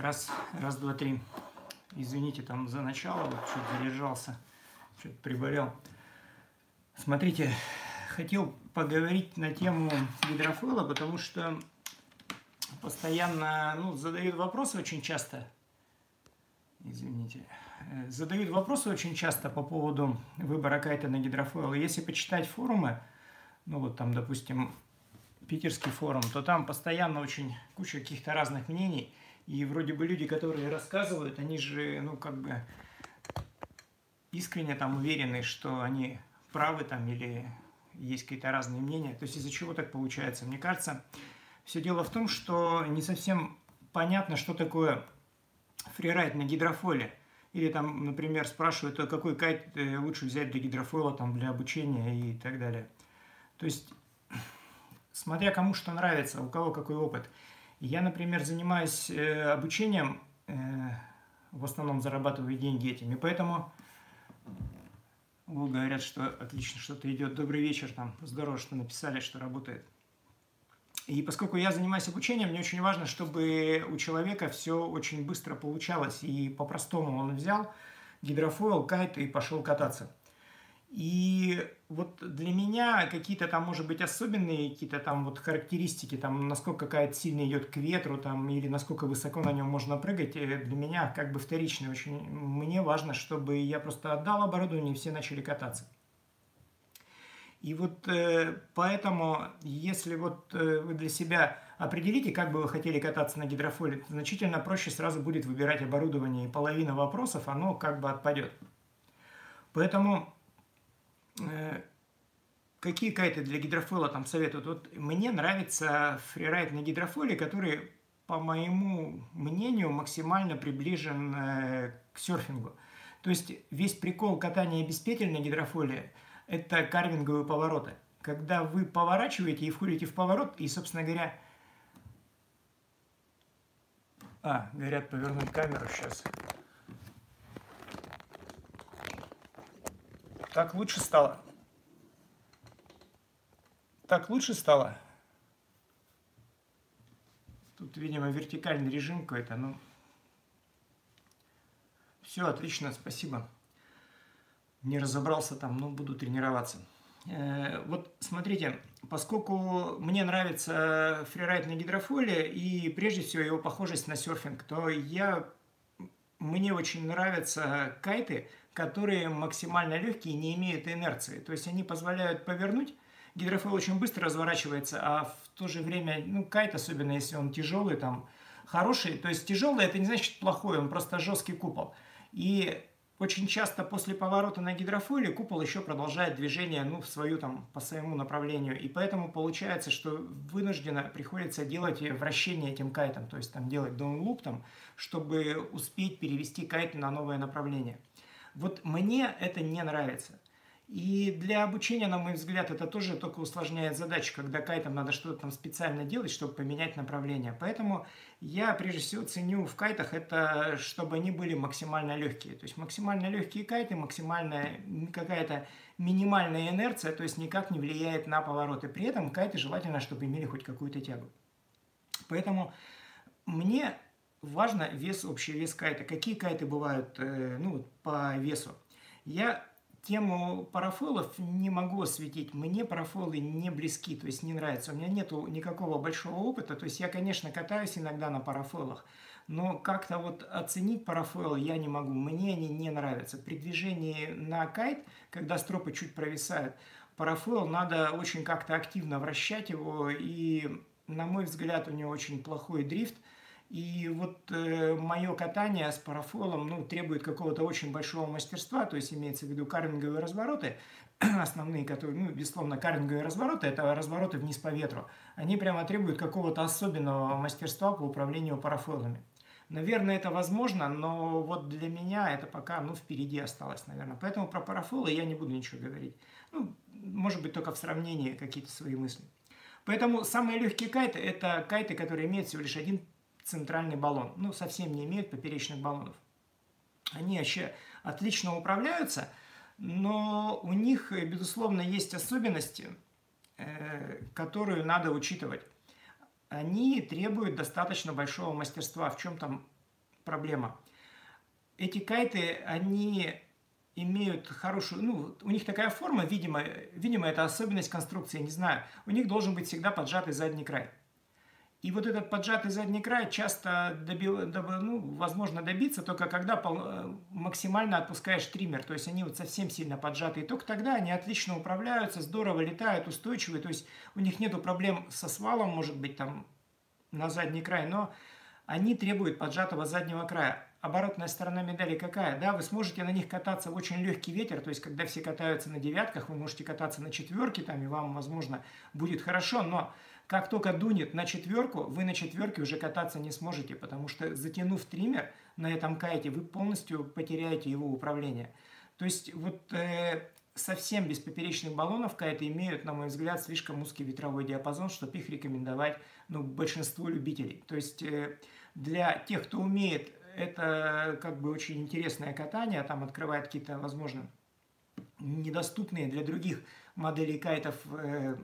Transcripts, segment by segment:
Раз, раз, два, три. Извините там за начало, чуть задержался, чуть приболел. Смотрите, хотел поговорить на тему гидрофойла, потому что постоянно ну, задают вопросы очень часто. Извините. Э, задают вопросы очень часто по поводу выбора кайта на гидрофойл. Если почитать форумы, ну вот там, допустим, питерский форум, то там постоянно очень куча каких-то разных мнений. И вроде бы люди, которые рассказывают, они же, ну, как бы искренне там уверены, что они правы там или есть какие-то разные мнения. То есть из-за чего так получается? Мне кажется, все дело в том, что не совсем понятно, что такое фрирайд на гидрофоле. Или там, например, спрашивают, а какой кайт э, лучше взять для гидрофола, там, для обучения и так далее. То есть смотря кому что нравится, у кого какой опыт. Я, например, занимаюсь э, обучением, э, в основном зарабатываю деньги этими, поэтому вот говорят, что отлично что-то идет. Добрый вечер, там, здорово, что написали, что работает. И поскольку я занимаюсь обучением, мне очень важно, чтобы у человека все очень быстро получалось. И по-простому он взял гидрофойл, кайт и пошел кататься. И вот для меня какие-то там, может быть, особенные какие-то там вот характеристики, там, насколько какая-то сильно идет к ветру, там, или насколько высоко на нем можно прыгать, э, для меня как бы вторичные очень. Мне важно, чтобы я просто отдал оборудование, и все начали кататься. И вот э, поэтому, если вот э, вы для себя определите, как бы вы хотели кататься на гидрофоле, значительно проще сразу будет выбирать оборудование, и половина вопросов, оно как бы отпадет. Поэтому какие кайты для гидрофоила там советуют? Вот мне нравится фрирайд на гидрофоиле, который, по моему мнению, максимально приближен э, к серфингу. То есть весь прикол катания без петель на гидрофоиле – это карвинговые повороты. Когда вы поворачиваете и входите в поворот, и, собственно говоря, а, говорят, повернуть камеру сейчас. Так лучше стало? Так лучше стало? Тут, видимо, вертикальный режим какой-то, ну... Все, отлично, спасибо. Не разобрался там, но буду тренироваться. Э, вот смотрите, поскольку мне нравится фрирайд на гидрофоле и прежде всего его похожесть на серфинг, то я, мне очень нравятся кайты, которые максимально легкие не имеют инерции. То есть они позволяют повернуть. Гидрофойл очень быстро разворачивается, а в то же время, ну, кайт, особенно если он тяжелый, там, хороший. То есть тяжелый это не значит плохой, он просто жесткий купол. И очень часто после поворота на гидрофойле купол еще продолжает движение ну, в свою, там, по своему направлению. И поэтому получается, что вынужденно приходится делать вращение этим кайтом, то есть там делать даунлуп, там, чтобы успеть перевести кайт на новое направление. Вот мне это не нравится. И для обучения, на мой взгляд, это тоже только усложняет задачу, когда кайтам надо что-то там специально делать, чтобы поменять направление. Поэтому я прежде всего ценю в кайтах это, чтобы они были максимально легкие. То есть максимально легкие кайты, максимальная какая-то минимальная инерция, то есть никак не влияет на повороты. При этом кайты желательно, чтобы имели хоть какую-то тягу. Поэтому мне важно вес, общий вес кайта. Какие кайты бывают э, ну, по весу? Я тему парафолов не могу осветить. Мне парафолы не близки, то есть не нравятся. У меня нет никакого большого опыта. То есть я, конечно, катаюсь иногда на парафолах, но как-то вот оценить парафойлы я не могу. Мне они не нравятся. При движении на кайт, когда стропы чуть провисают, парафойл надо очень как-то активно вращать его, и, на мой взгляд, у него очень плохой дрифт – и вот э, мое катание с парафолом ну, требует какого-то очень большого мастерства, то есть имеется в виду карвинговые развороты, основные, которые, ну, безусловно, карвинговые развороты, это развороты вниз по ветру, они прямо требуют какого-то особенного мастерства по управлению парафолами. Наверное, это возможно, но вот для меня это пока, ну, впереди осталось, наверное. Поэтому про парафолы я не буду ничего говорить. Ну, может быть, только в сравнении какие-то свои мысли. Поэтому самые легкие кайты – это кайты, которые имеют всего лишь один центральный баллон. Ну, совсем не имеют поперечных баллонов. Они вообще отлично управляются, но у них, безусловно, есть особенности, э, которую надо учитывать. Они требуют достаточно большого мастерства. В чем там проблема. Эти кайты, они имеют хорошую, ну, у них такая форма, видимо, видимо, это особенность конструкции, не знаю. У них должен быть всегда поджатый задний край. И вот этот поджатый задний край часто добил, доб, ну, возможно добиться только когда пол, э, максимально отпускаешь триммер. То есть они вот совсем сильно поджатые. Только тогда они отлично управляются, здорово летают, устойчивые. То есть у них нету проблем со свалом, может быть, там на задний край, но они требуют поджатого заднего края. Оборотная сторона медали какая? Да, вы сможете на них кататься в очень легкий ветер, то есть когда все катаются на девятках, вы можете кататься на четверке, там, и вам, возможно, будет хорошо, но как только дунет на четверку, вы на четверке уже кататься не сможете, потому что затянув триммер на этом кайте, вы полностью потеряете его управление. То есть вот э, совсем без поперечных баллонов кайты имеют, на мой взгляд, слишком узкий ветровой диапазон, чтобы их рекомендовать ну, большинству любителей. То есть э, для тех, кто умеет, это как бы очень интересное катание, там открывает какие-то, возможно, недоступные для других моделей кайтов э,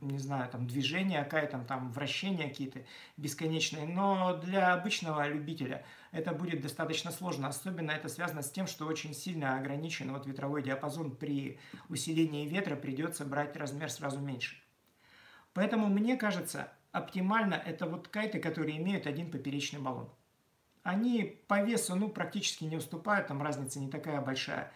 не знаю, там движения какая-то, там вращения какие-то бесконечные, но для обычного любителя это будет достаточно сложно, особенно это связано с тем, что очень сильно ограничен вот ветровой диапазон при усилении ветра, придется брать размер сразу меньше. Поэтому мне кажется, оптимально это вот кайты, которые имеют один поперечный баллон. Они по весу ну, практически не уступают, там разница не такая большая.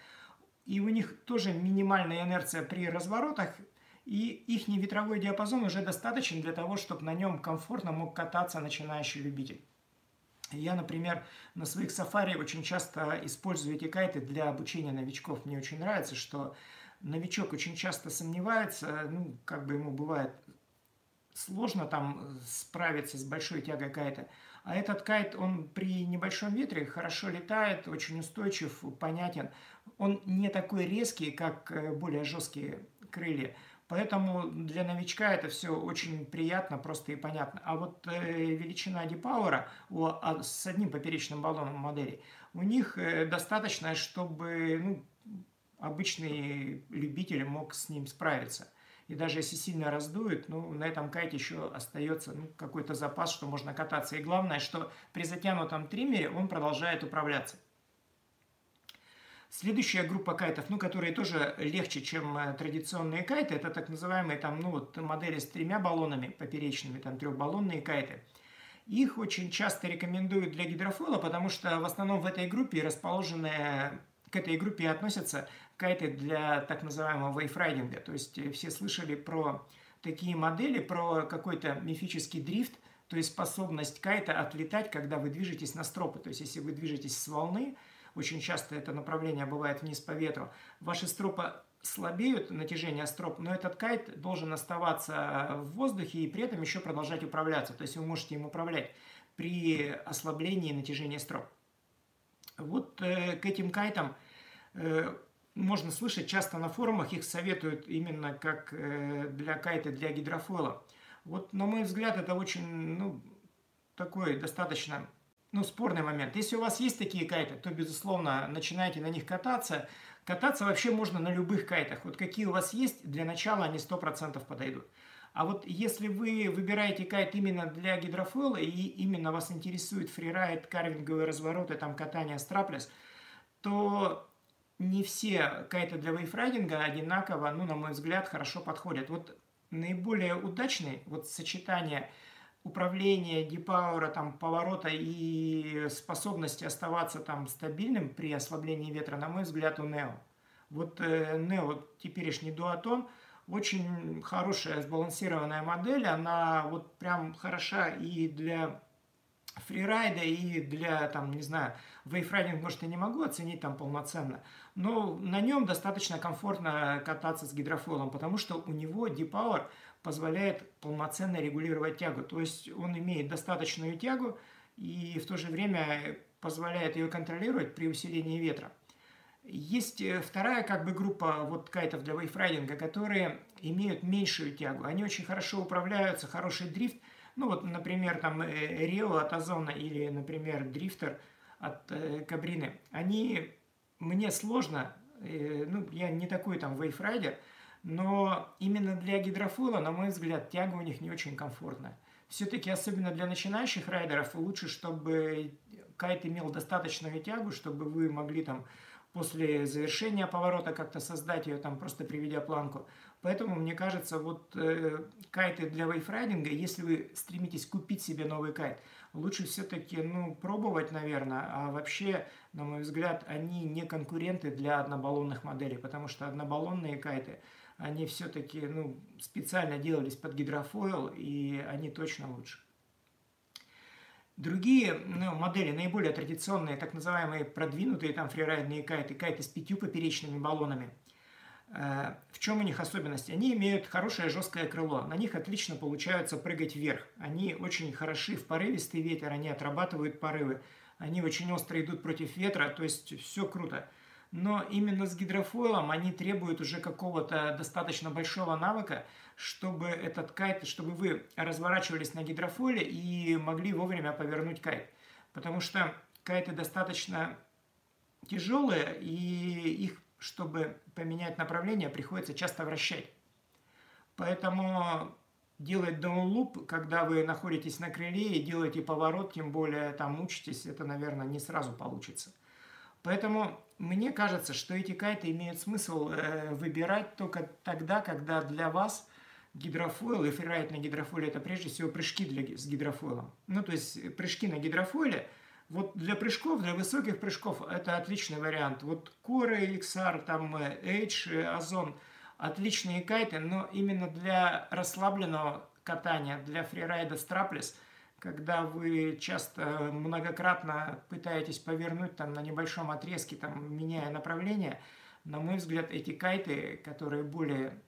И у них тоже минимальная инерция при разворотах, и их ветровой диапазон уже достаточен для того, чтобы на нем комфортно мог кататься начинающий любитель. Я, например, на своих сафари очень часто использую эти кайты для обучения новичков. Мне очень нравится, что новичок очень часто сомневается, ну, как бы ему бывает сложно там справиться с большой тягой кайта. А этот кайт, он при небольшом ветре хорошо летает, очень устойчив, понятен. Он не такой резкий, как э, более жесткие крылья. Поэтому для новичка это все очень приятно, просто и понятно. А вот э, величина депауэра у, а, с одним поперечным баллоном модели, у них э, достаточно, чтобы ну, обычный любитель мог с ним справиться. И даже если сильно раздует, ну, на этом кайте еще остается ну, какой-то запас, что можно кататься. И главное, что при затянутом триммере он продолжает управляться. Следующая группа кайтов, ну, которые тоже легче, чем э, традиционные кайты, это так называемые там, ну, вот модели с тремя баллонами поперечными, там трехбаллонные кайты. Их очень часто рекомендуют для гидрофоила, потому что в основном в этой группе расположены, к этой группе относятся кайты для так называемого вейфрайдинга. То есть э, все слышали про такие модели, про какой-то мифический дрифт, то есть способность кайта отлетать, когда вы движетесь на стропы. То есть если вы движетесь с волны, очень часто это направление бывает вниз по ветру, ваши стропы слабеют, натяжение строп, но этот кайт должен оставаться в воздухе и при этом еще продолжать управляться. То есть вы можете им управлять при ослаблении натяжения строп. Вот э, к этим кайтам э, можно слышать часто на форумах, их советуют именно как э, для кайта для гидрофойла. Вот, на мой взгляд, это очень, ну, такой достаточно ну, спорный момент. Если у вас есть такие кайты, то, безусловно, начинайте на них кататься. Кататься вообще можно на любых кайтах. Вот какие у вас есть, для начала они 100% подойдут. А вот если вы выбираете кайт именно для гидрофойла и именно вас интересует фрирайд, карвинговые развороты, там катание страплес, то не все кайты для вейфрайдинга одинаково, ну, на мой взгляд, хорошо подходят. Вот наиболее удачный вот сочетание – управления, депауэра, там, поворота и способности оставаться там стабильным при ослаблении ветра, на мой взгляд, у Нео. Вот э, Нео, теперешний дуатон, очень хорошая сбалансированная модель, она вот прям хороша и для фрирайда, и для, там, не знаю, вейфрайдинг, может, я не могу оценить там полноценно, но на нем достаточно комфортно кататься с гидрофойлом, потому что у него депауэр позволяет полноценно регулировать тягу. То есть он имеет достаточную тягу и в то же время позволяет ее контролировать при усилении ветра. Есть э, вторая как бы группа вот кайтов для вейврайдинга, которые имеют меньшую тягу. Они очень хорошо управляются, хороший дрифт. Ну вот, например, там Reo от Озона или, например, Drifter от э, Кабрины. Они мне сложно, э, ну я не такой там вейврайдер, Но именно для гидрофойла, на мой взгляд, тяга у них не очень комфортная. Все-таки, особенно для начинающих райдеров, лучше, чтобы кайт имел достаточную тягу, чтобы вы могли там после завершения поворота как-то создать ее, там просто приведя планку. Поэтому, мне кажется, вот э, кайты для вейфрайдинга, если вы стремитесь купить себе новый кайт, лучше все-таки, ну, пробовать, наверное, а вообще, на мой взгляд, они не конкуренты для однобаллонных моделей, потому что однобаллонные кайты, они все-таки, ну, специально делались под гидрофойл, и они точно лучше. Другие ну, модели, наиболее традиционные, так называемые продвинутые там фрирайдные кайты, кайты с пятью поперечными баллонами – Э, в чем у них особенность? Они имеют хорошее жесткое крыло, на них отлично получается прыгать вверх. Они очень хороши в порывистый ветер, они отрабатывают порывы, они очень остро идут против ветра, то есть все круто. Но именно с гидрофойлом они требуют уже какого-то достаточно большого навыка, чтобы этот кайт, чтобы вы разворачивались на гидрофойле и могли вовремя повернуть кайт. Потому что кайты достаточно тяжелые, и их чтобы поменять направление, приходится часто вращать. Поэтому делать даунлуп, когда вы находитесь на крыле и делаете поворот, тем более там учитесь, это, наверное, не сразу получится. Поэтому мне кажется, что эти кайты имеют смысл э, выбирать только тогда, когда для вас гидрофойл и фрирайд на гидрофойле это прежде всего прыжки для, с гидрофойлом. Ну, то есть прыжки на гидрофойле – вот для прыжков, для высоких прыжков это отличный вариант. Вот Core, XR, там Edge, Озон – отличные кайты, но именно для расслабленного катания, для фрирайда страплес, когда вы часто многократно пытаетесь повернуть там на небольшом отрезке, там, меняя направление, на мой взгляд, эти кайты, которые более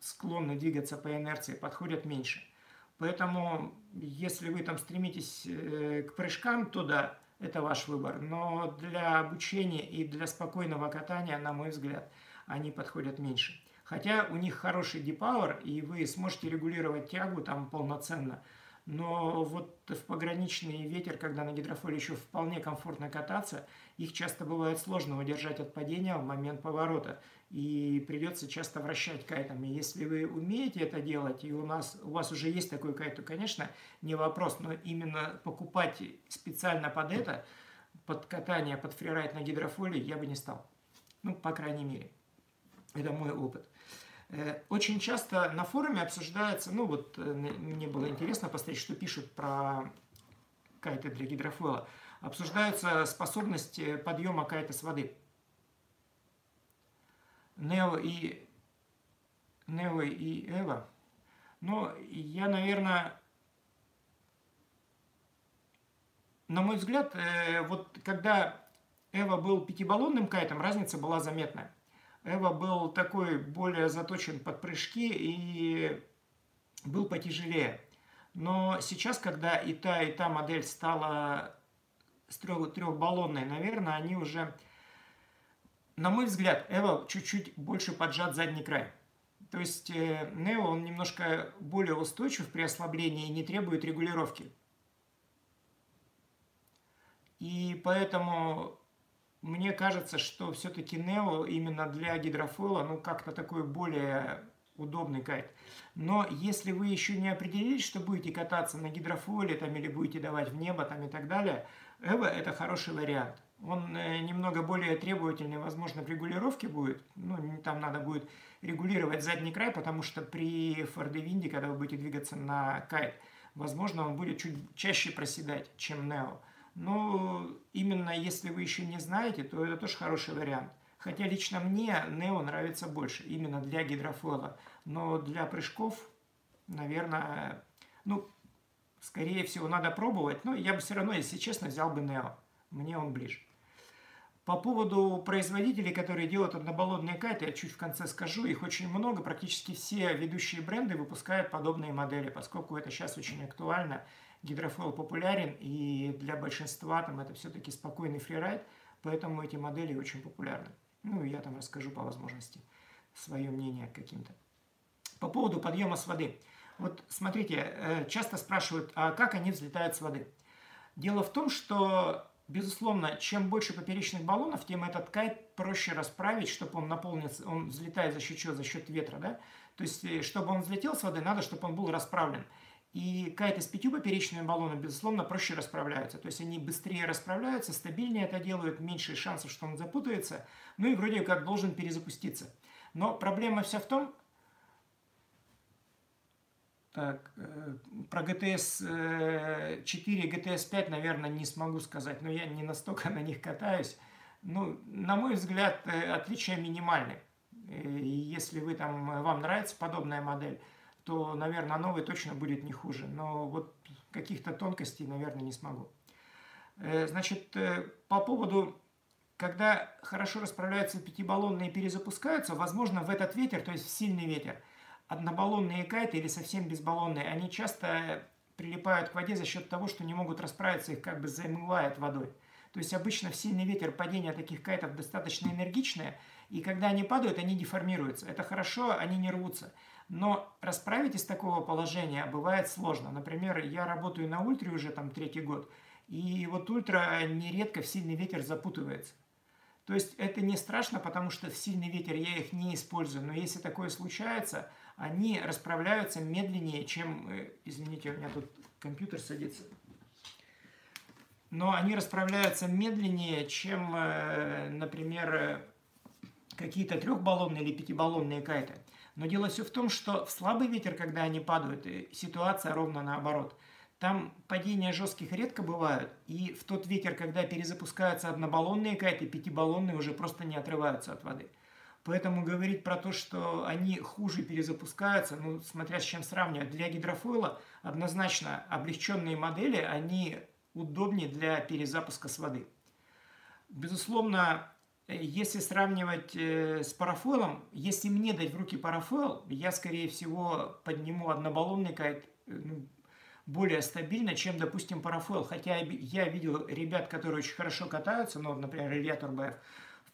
склонны двигаться по инерции, подходят меньше – Поэтому, если вы там стремитесь э, к прыжкам, то да, это ваш выбор. Но для обучения и для спокойного катания, на мой взгляд, они подходят меньше. Хотя у них хороший депауэр, и вы сможете регулировать тягу там полноценно – но вот в пограничный ветер, когда на гидрофоле еще вполне комфортно кататься, их часто бывает сложно удержать от падения в момент поворота. И придется часто вращать кайтами. Если вы умеете это делать, и у, нас, у вас уже есть такой кайт, то, конечно, не вопрос. Но именно покупать специально под это, под катание, под фрирайд на гидрофоле я бы не стал. Ну, по крайней мере. Это мой опыт. Э, очень часто на форуме обсуждается, ну вот э, мне было интересно посмотреть, что пишут про кайты для гидрофойла. Обсуждаются способности подъема кайта с воды. Нео и Нео и Эва. Но я, наверное, на мой взгляд, э, вот когда Эва был пятибаллонным кайтом, разница была заметная. Эва был такой более заточен под прыжки и был потяжелее. Но сейчас, когда и та, и та модель стала трех, трехбаллонной, наверное, они уже, на мой взгляд, Эва чуть-чуть больше поджат задний край. То есть э, Нео, он немножко более устойчив при ослаблении и не требует регулировки. И поэтому мне кажется, что все-таки Нео именно для гидрофола, ну, как-то такой более удобный кайт. Но если вы еще не определились, что будете кататься на гидрофоле там, или будете давать в небо там, и так далее, Эва это хороший вариант. Он э, немного более требовательный, возможно, в регулировке будет. Ну, там надо будет регулировать задний край, потому что при фордевинде, когда вы будете двигаться на кайт, возможно, он будет чуть чаще проседать, чем Нео. Но именно если вы еще не знаете, то это тоже хороший вариант. Хотя лично мне Neo нравится больше, именно для гидрофойла. Но для прыжков, наверное, ну, скорее всего, надо пробовать. Но я бы все равно, если честно, взял бы Neo. Мне он ближе. По поводу производителей, которые делают однобаллонные кайты, я чуть в конце скажу. Их очень много. Практически все ведущие бренды выпускают подобные модели, поскольку это сейчас очень актуально гидрофойл популярен, и для большинства там это все-таки спокойный фрирайд, поэтому эти модели очень популярны. Ну, я там расскажу по возможности свое мнение каким-то. По поводу подъема с воды. Вот смотрите, э, часто спрашивают, а как они взлетают с воды? Дело в том, что безусловно, чем больше поперечных баллонов, тем этот кайт проще расправить, чтобы он наполнился, он взлетает за счет чего? За счет ветра, да? То есть, э, чтобы он взлетел с воды, надо, чтобы он был расправлен. И кайты с пятью поперечными баллонами, безусловно, проще расправляются. То есть они быстрее расправляются, стабильнее это делают, меньше шансов, что он запутается. Ну и вроде как должен перезапуститься. Но проблема вся в том, так, э, про GTS 4 GTS 5, наверное, не смогу сказать, но я не настолько на них катаюсь. Ну, на мой взгляд, э, отличия минимальны. И если вы там, вам нравится подобная модель, то, наверное, новый точно будет не хуже. Но вот каких-то тонкостей, наверное, не смогу. Э, значит, по поводу, когда хорошо расправляются пятибаллонные и перезапускаются, возможно, в этот ветер, то есть в сильный ветер – однобаллонные кайты или совсем безбаллонные, они часто прилипают к воде за счет того, что не могут расправиться, их как бы замывает водой. То есть обычно в сильный ветер падение таких кайтов достаточно энергичное, и когда они падают, они деформируются. Это хорошо, они не рвутся. Но расправить из такого положения бывает сложно. Например, я работаю на ультре уже там третий год, и вот ультра нередко в сильный ветер запутывается. То есть это не страшно, потому что в сильный ветер я их не использую. Но если такое случается, они расправляются медленнее, чем... Э, извините, у меня тут компьютер садится. Но они расправляются медленнее, чем, э, например, э, какие-то трехбаллонные или пятибаллонные кайты. Но дело все в том, что в слабый ветер, когда они падают, ситуация ровно наоборот. Там падения жестких редко бывают, и в тот ветер, когда перезапускаются однобаллонные кайты, пятибаллонные уже просто не отрываются от воды. Поэтому говорить про то, что они хуже перезапускаются, ну, смотря с чем сравнивать, для гидрофойла однозначно облегченные модели, они удобнее для перезапуска с воды. Безусловно, если сравнивать э, с парафойлом, если мне дать в руки парафойл, я, скорее всего, подниму однобаллонный кайт э, ну, более стабильно, чем, допустим, парафойл. Хотя я видел ребят, которые очень хорошо катаются, ну, например, Илья Турбаев,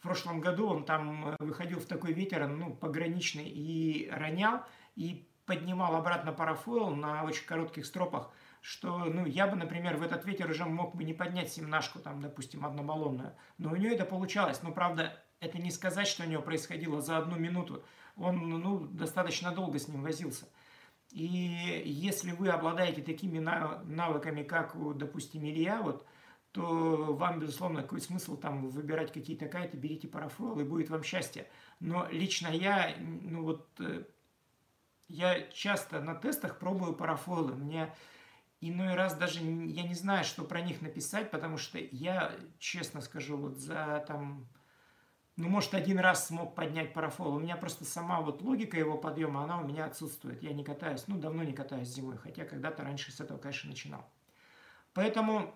в прошлом году он там э, выходил в такой ветер, ну, пограничный, и ронял, и поднимал обратно парафойл на очень коротких стропах, что, ну, я бы, например, в этот ветер уже мог бы не поднять семнашку, там, допустим, однобаллонную, но у нее это получалось, но, правда, это не сказать, что у него происходило за одну минуту, он, ну, достаточно долго с ним возился. И если вы обладаете такими навыками, как, допустим, Илья, вот, то вам, безусловно, какой смысл там выбирать какие-то кайты, берите парафойл, и будет вам счастье. Но лично я, ну вот, э, я часто на тестах пробую парафойлы. Мне иной раз даже я не знаю, что про них написать, потому что я, честно скажу, вот за там, ну, может, один раз смог поднять парафол. У меня просто сама вот логика его подъема, она у меня отсутствует. Я не катаюсь, ну, давно не катаюсь зимой, хотя когда-то раньше с этого, конечно, начинал. Поэтому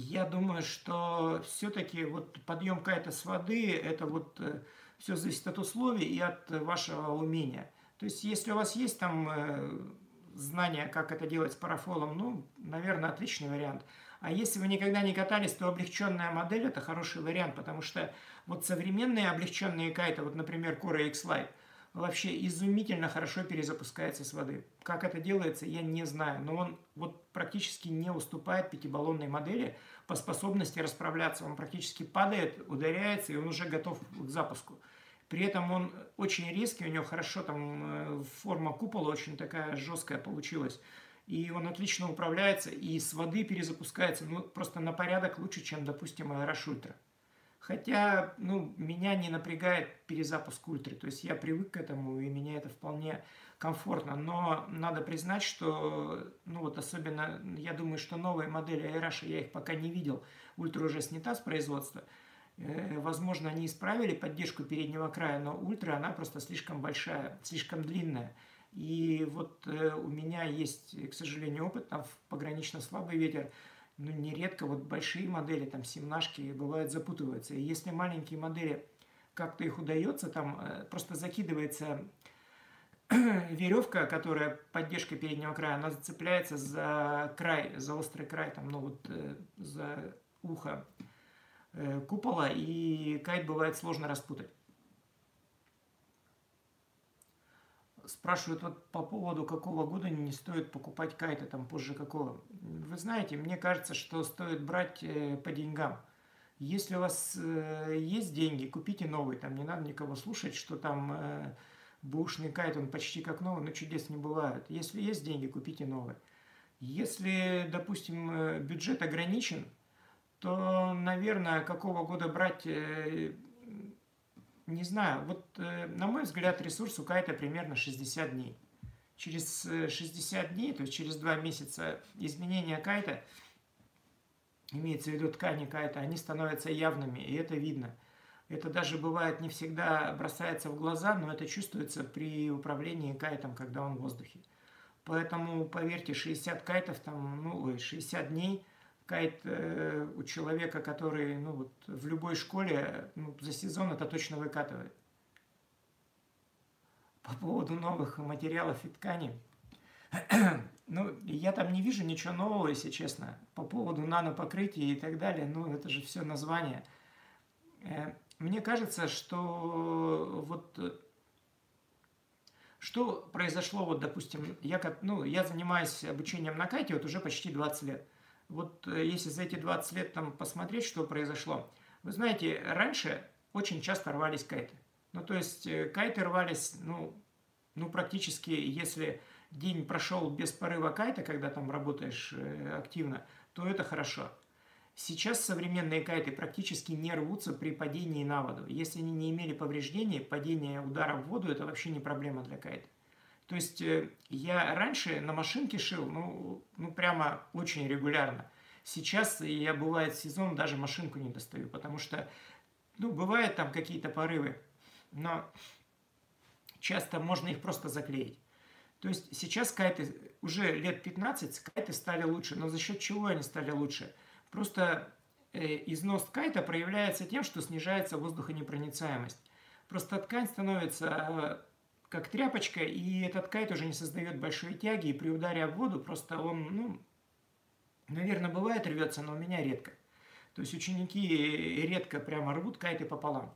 я думаю, что все-таки вот подъем кайта с воды, это вот э, все зависит от условий и от вашего умения. То есть, если у вас есть там э, знания, как это делать с парафолом, ну, наверное, отличный вариант. А если вы никогда не катались, то облегченная модель это хороший вариант, потому что вот современные облегченные кайты, вот, например, Cora X-Lite, вообще изумительно хорошо перезапускается с воды. Как это делается, я не знаю, но он вот практически не уступает пятибаллонной модели по способности расправляться. Он практически падает, ударяется, и он уже готов к запуску. При этом он очень резкий, у него хорошо там э, форма купола очень такая жесткая получилась. И он отлично управляется, и с воды перезапускается ну, просто на порядок лучше, чем, допустим, Ultra. Хотя, ну, меня не напрягает перезапуск ультры, то есть я привык к этому, и меня это вполне комфортно. Но надо признать, что, ну вот особенно, я думаю, что новые модели Айраша, я их пока не видел, ультра уже снята с производства. Э, возможно, они исправили поддержку переднего края, но ультра, она просто слишком большая, слишком длинная. И вот э, у меня есть, к сожалению, опыт, там погранично слабый ветер, ну, нередко вот большие модели, там, семнашки, бывают запутываются. И если маленькие модели, как-то их удается, там э, просто закидывается веревка, которая поддержка переднего края, она зацепляется за край, за острый край, там, ну вот, э, за ухо э, купола, и кайт бывает сложно распутать. спрашивают вот по поводу какого года не стоит покупать кайты, там позже какого. Вы знаете, мне кажется, что стоит брать э, по деньгам. Если у вас есть деньги, купите новый, там не надо никого слушать, что там бушный кайт, он почти как новый, но чудес не бывает. Если есть деньги, купите новый. Если, допустим, э, бюджет ограничен, то, наверное, какого года брать, э, не знаю. Вот, э, на мой взгляд, ресурс у кайта примерно 60 дней. Через 60 дней, то есть через 2 месяца изменения кайта, имеется в виду ткани кайта, они становятся явными, и это видно. Это даже бывает не всегда бросается в глаза, но это чувствуется при управлении кайтом, когда он в воздухе. Поэтому, поверьте, 60 кайтов, там, ну, 60 дней кайт э, у человека, который ну, вот, в любой школе ну, за сезон это точно выкатывает. По поводу новых материалов и тканей. ну, я там не вижу ничего нового, если честно. По поводу нанопокрытия и так далее, ну, это же все название. Э, мне кажется, что вот что произошло, вот, допустим, я, ну, я занимаюсь обучением на кайте вот уже почти 20 лет. Вот э, если за эти 20 лет там посмотреть, что произошло. Вы знаете, раньше очень часто рвались кайты. Ну, то есть э, кайты рвались, ну, ну практически, если день прошел без порыва кайта, когда там работаешь э, активно, то это хорошо. Сейчас современные кайты практически не рвутся при падении на воду. Если они не имели повреждений, падение удара в воду – это вообще не проблема для кайта. То есть э, я раньше на машинке шил, ну, ну прямо очень регулярно. Сейчас я, бывает, сезон даже машинку не достаю, потому что, ну, бывают там какие-то порывы, но часто можно их просто заклеить. То есть сейчас кайты, уже лет 15 кайты стали лучше, но за счет чего они стали лучше – Просто э, износ кайта проявляется тем, что снижается воздухонепроницаемость. Просто ткань становится э, как тряпочка, и этот кайт уже не создает большой тяги, и при ударе об воду просто он, ну, наверное, бывает рвется, но у меня редко. То есть ученики редко прямо рвут кайты пополам.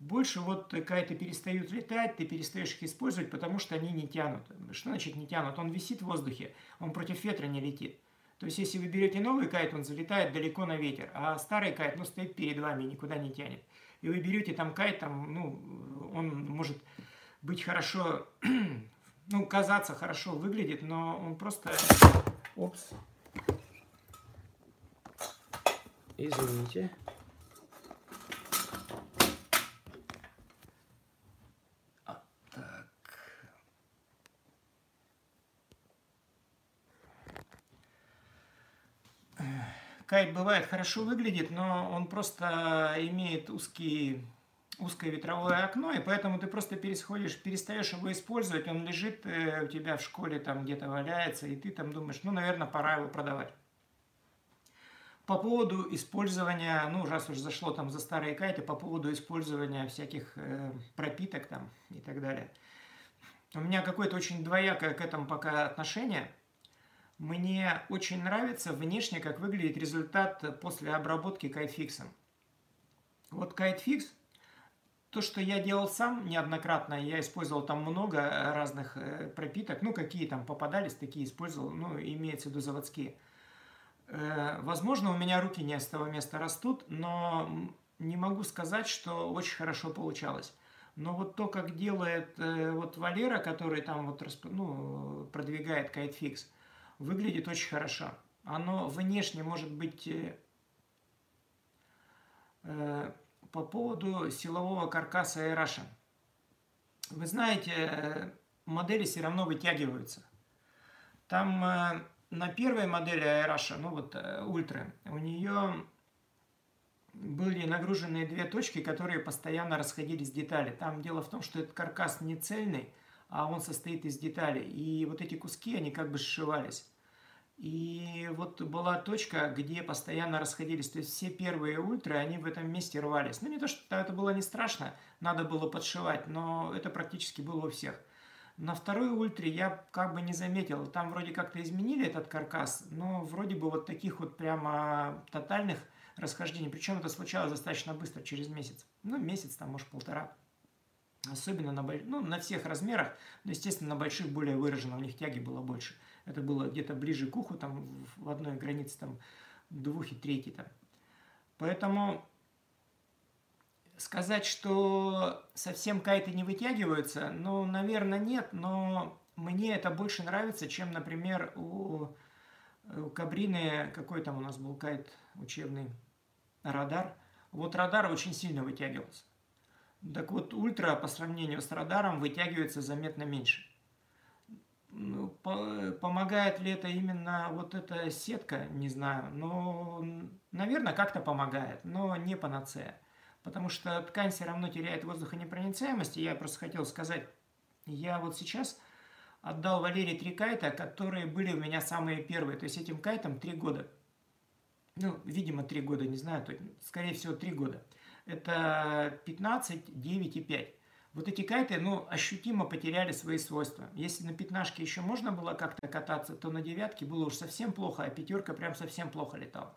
Больше вот кайты перестают летать, ты перестаешь их использовать, потому что они не тянут. Что значит не тянут? Он висит в воздухе, он против ветра не летит. То есть, если вы берете новый кайт, он залетает далеко на ветер, а старый кайт, ну, стоит перед вами никуда не тянет. И вы берете там кайт, там, ну, он может быть хорошо, ну, казаться хорошо выглядит, но он просто... Опс. Извините. Кайт бывает хорошо выглядит, но он просто имеет узкий, узкое ветровое окно, и поэтому ты просто пересходишь, перестаешь его использовать, он лежит э, у тебя в школе, там где-то валяется, и ты там думаешь, ну, наверное, пора его продавать. По поводу использования, ну, раз уж зашло там за старые кайты, по поводу использования всяких э, пропиток там и так далее. У меня какое-то очень двоякое к этому пока отношение – мне очень нравится внешне, как выглядит результат после обработки кайтфиксом. Вот кайтфикс, то, что я делал сам неоднократно, я использовал там много разных э, пропиток, ну, какие там попадались, такие использовал, ну, имеется в виду заводские. Э, возможно, у меня руки не с того места растут, но не могу сказать, что очень хорошо получалось. Но вот то, как делает э, вот Валера, который там вот ну, продвигает кайтфикс, выглядит очень хорошо. Оно внешне может быть э, э по поводу силового каркаса Airrush. Вы знаете, э, модели все равно вытягиваются. Там э, на первой модели Airrush, ну вот Ультра, у нее были нагружены две точки, которые постоянно расходились детали. Там дело в том, что этот каркас не цельный, а он состоит из деталей. И вот эти куски, они как бы сшивались. И вот была точка, где постоянно расходились, то есть все первые ультры, они в этом месте рвались. Ну не то, что это было не страшно, надо было подшивать, но это практически было у всех. На второй ультре я как бы не заметил, там вроде как-то изменили этот каркас, но вроде бы вот таких вот прямо тотальных расхождений. Причем это случалось достаточно быстро, через месяц. Ну, месяц там, может, полтора. Особенно на, ну, на всех размерах, но, естественно, на больших более выражено, у них тяги было больше. Это было где-то ближе к уху, там в одной границе, там двух и третьей там. Поэтому сказать, что совсем кайты не вытягиваются, ну, наверное, нет, но мне это больше нравится, чем, например, у, у Кабрины, какой там у нас был кайт учебный, радар. Вот радар очень сильно вытягивался. Так вот, ультра по сравнению с радаром вытягивается заметно меньше. Ну, по, помогает ли это именно вот эта сетка, не знаю. Но, наверное, как-то помогает, но не панацея. Потому что ткань все равно теряет воздухонепроницаемость. И я просто хотел сказать, я вот сейчас отдал Валерии три кайта, которые были у меня самые первые. То есть этим кайтам три года. Ну, видимо, три года, не знаю, скорее всего, три года это 15, 9 и 5. Вот эти кайты, ну, ощутимо потеряли свои свойства. Если на пятнашке еще можно было как-то кататься, то на девятке было уж совсем плохо, а пятерка прям совсем плохо летала.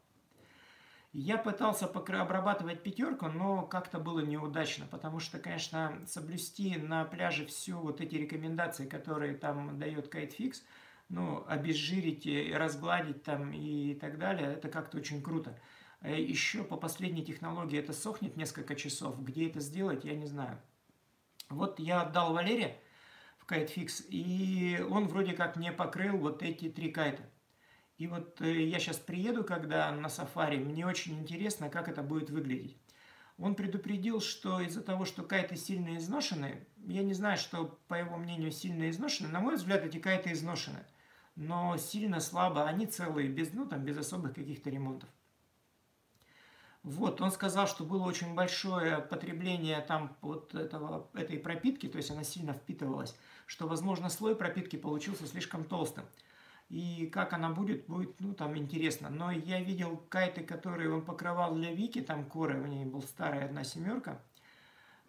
Я пытался обрабатывать пятерку, но как-то было неудачно, потому что, конечно, соблюсти на пляже все вот эти рекомендации, которые там дает кайтфикс, ну, обезжирить, разгладить там и так далее, это как-то очень круто. Э, Еще по последней технологии это сохнет несколько часов. Где это сделать, я не знаю. Вот я отдал Валере в кайтфикс, и он вроде как не покрыл вот эти три кайта. И вот э, я сейчас приеду, когда на сафари, мне очень интересно, как это будет выглядеть. Он предупредил, что из-за того, что кайты сильно изношены, я не знаю, что, по его мнению, сильно изношены, на мой взгляд, эти кайты изношены, но сильно слабо, они целые, без, ну, там, без особых каких-то ремонтов. Вот, он сказал, что было очень большое потребление там вот этого, этой пропитки, то есть она сильно впитывалась, что, возможно, слой пропитки получился слишком толстым. И как она будет, будет, ну, там, интересно. Но я видел кайты, которые он покрывал для Вики, там коры, у нее был старая одна семерка,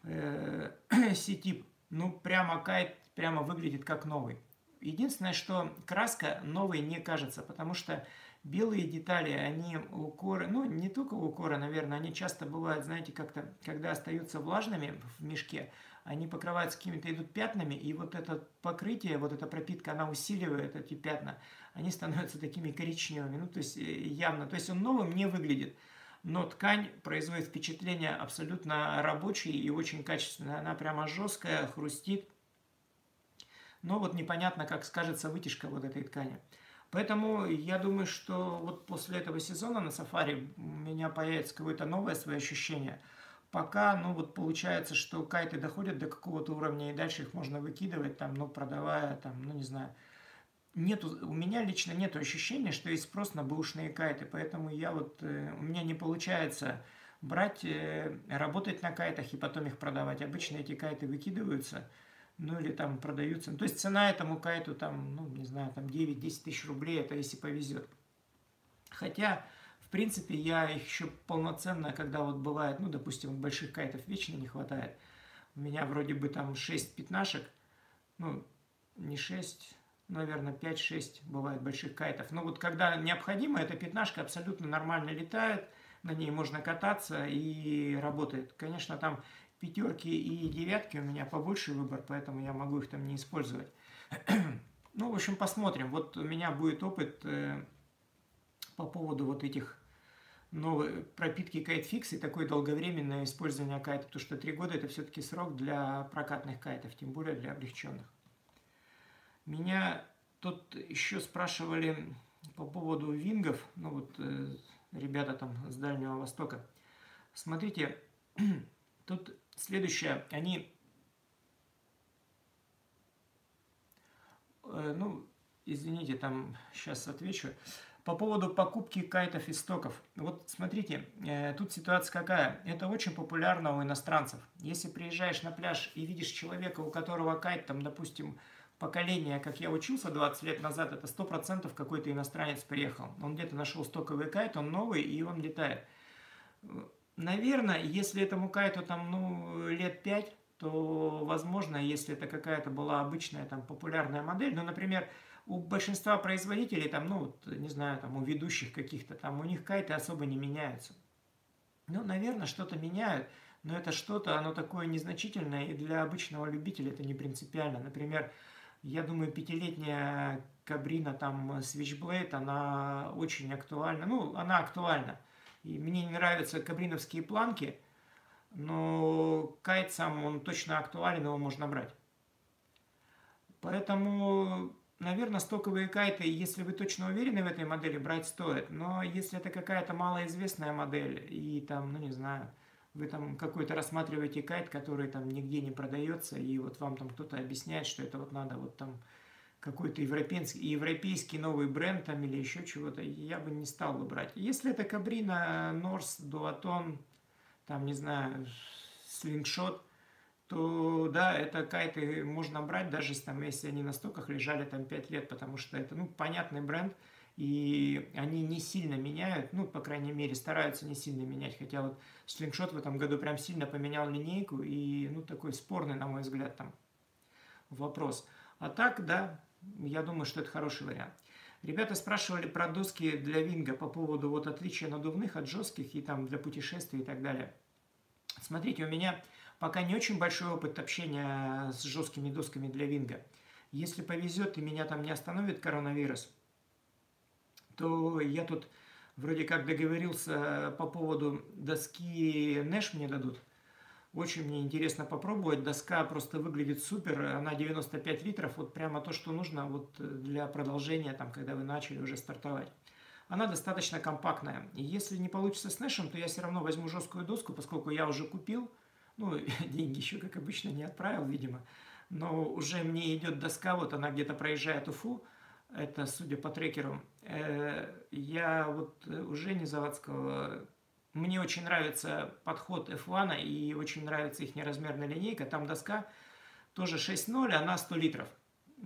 э, Ситип. Ну, прямо кайт, прямо выглядит как новый. Единственное, что краска новой не кажется, потому что белые детали, они у коры, ну не только у коры, наверное, они часто бывают, знаете, как-то, когда остаются влажными в мешке, они покрываются какими-то идут пятнами, и вот это покрытие, вот эта пропитка, она усиливает эти пятна, они становятся такими коричневыми, ну то есть э, явно, то есть он новым не выглядит, но ткань производит впечатление абсолютно рабочей и очень качественной, она прямо жесткая, хрустит, но вот непонятно, как скажется вытяжка вот этой ткани. Поэтому я думаю, что вот после этого сезона на сафари у меня появится какое-то новое свое ощущение. Пока, ну вот получается, что кайты доходят до какого-то уровня, и дальше их можно выкидывать, там, ну, продавая, там, ну, не знаю. Нету, у меня лично нет ощущения, что есть спрос на бэушные кайты, поэтому я вот, э, у меня не получается брать, э, работать на кайтах и потом их продавать. Обычно эти кайты выкидываются – ну или там продаются. То есть цена этому кайту там, ну не знаю, там 9-10 тысяч рублей, это если повезет. Хотя, в принципе, я их еще полноценно, когда вот бывает, ну, допустим, больших кайтов вечно не хватает. У меня вроде бы там 6 пятнашек, ну, не 6, наверное, 5-6 бывает больших кайтов. Но вот когда необходимо, эта пятнашка абсолютно нормально летает, на ней можно кататься и работает. Конечно, там пятерки и девятки у меня побольше выбор, поэтому я могу их там не использовать. ну, в общем, посмотрим. Вот у меня будет опыт э, по поводу вот этих новой пропитки кайтфикс и такое долговременное использование кайта, потому что три года это все-таки срок для прокатных кайтов, тем более для облегченных. Меня тут еще спрашивали по поводу вингов, ну вот э, ребята там с Дальнего Востока. Смотрите, тут Следующее, они, э, ну, извините, там сейчас отвечу. По поводу покупки кайтов и стоков. Вот смотрите, э, тут ситуация какая. Это очень популярно у иностранцев. Если приезжаешь на пляж и видишь человека, у которого кайт, там, допустим, поколение, как я учился 20 лет назад, это 100% какой-то иностранец приехал. Он где-то нашел стоковый кайт, он новый, и он летает. Наверное, если этому кайту там, ну, лет 5, то, возможно, если это какая-то была обычная там популярная модель, ну, например, у большинства производителей, там, ну, вот, не знаю, там, у ведущих каких-то, там, у них кайты особо не меняются. Ну, наверное, что-то меняют, но это что-то, оно такое незначительное, и для обычного любителя это не принципиально. Например, я думаю, пятилетняя Кабрина, там, Switchblade, она очень актуальна. Ну, она актуальна. И мне не нравятся кабриновские планки, но кайт сам, он точно актуален, его можно брать. Поэтому, наверное, стоковые кайты, если вы точно уверены в этой модели, брать стоит. Но если это какая-то малоизвестная модель, и там, ну не знаю, вы там какой-то рассматриваете кайт, который там нигде не продается, и вот вам там кто-то объясняет, что это вот надо вот там какой-то европейский, европейский новый бренд там или еще чего-то, я бы не стал бы брать. Если это Кабрина, Норс, Дуатон, там, не знаю, слингшот, то да, это кайты можно брать, даже там, если они на стоках лежали там 5 лет, потому что это, ну, понятный бренд, и они не сильно меняют, ну, по крайней мере, стараются не сильно менять, хотя вот слингшот в этом году прям сильно поменял линейку, и, ну, такой спорный, на мой взгляд, там вопрос. А так, да, я думаю, что это хороший вариант. Ребята спрашивали про доски для винга по поводу вот отличия надувных от жестких и там для путешествий и так далее. Смотрите, у меня пока не очень большой опыт общения с жесткими досками для винга. Если повезет и меня там не остановит коронавирус, то я тут вроде как договорился по поводу доски Нэш мне дадут. Очень мне интересно попробовать. Доска просто выглядит супер. Она 95 литров. Вот прямо то, что нужно вот для продолжения, там, когда вы начали уже стартовать. Она достаточно компактная. И если не получится с Нэшем, то я все равно возьму жесткую доску, поскольку я уже купил. Ну, деньги еще, как обычно, не отправил, видимо. Но уже мне идет доска, вот она где-то проезжает Уфу. Это, судя по трекеру. Э, я вот у Жени Заводского мне очень нравится подход F1 и очень нравится их неразмерная линейка. Там доска тоже 6.0, она 100 литров.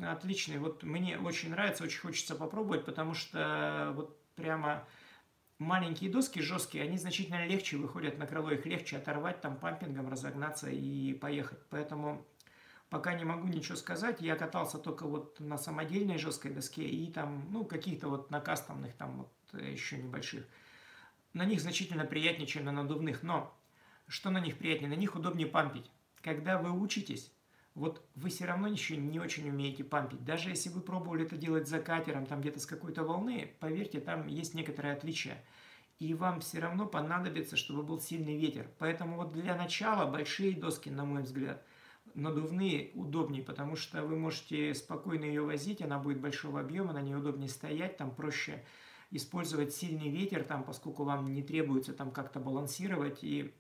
Отличный. Вот мне очень нравится, очень хочется попробовать, потому что вот прямо маленькие доски жесткие, они значительно легче выходят на крыло, их легче оторвать, там пампингом разогнаться и поехать. Поэтому пока не могу ничего сказать. Я катался только вот на самодельной жесткой доске и там, ну, каких-то вот на кастомных там вот еще небольших на них значительно приятнее, чем на надувных. Но что на них приятнее? На них удобнее пампить. Когда вы учитесь, вот вы все равно еще не очень умеете пампить. Даже если вы пробовали это делать за катером, там где-то с какой-то волны, поверьте, там есть некоторые отличия. И вам все равно понадобится, чтобы был сильный ветер. Поэтому вот для начала большие доски, на мой взгляд, надувные удобнее, потому что вы можете спокойно ее возить, она будет большого объема, на ней удобнее стоять, там проще использовать сильный ветер, там, поскольку вам не требуется там как-то балансировать. И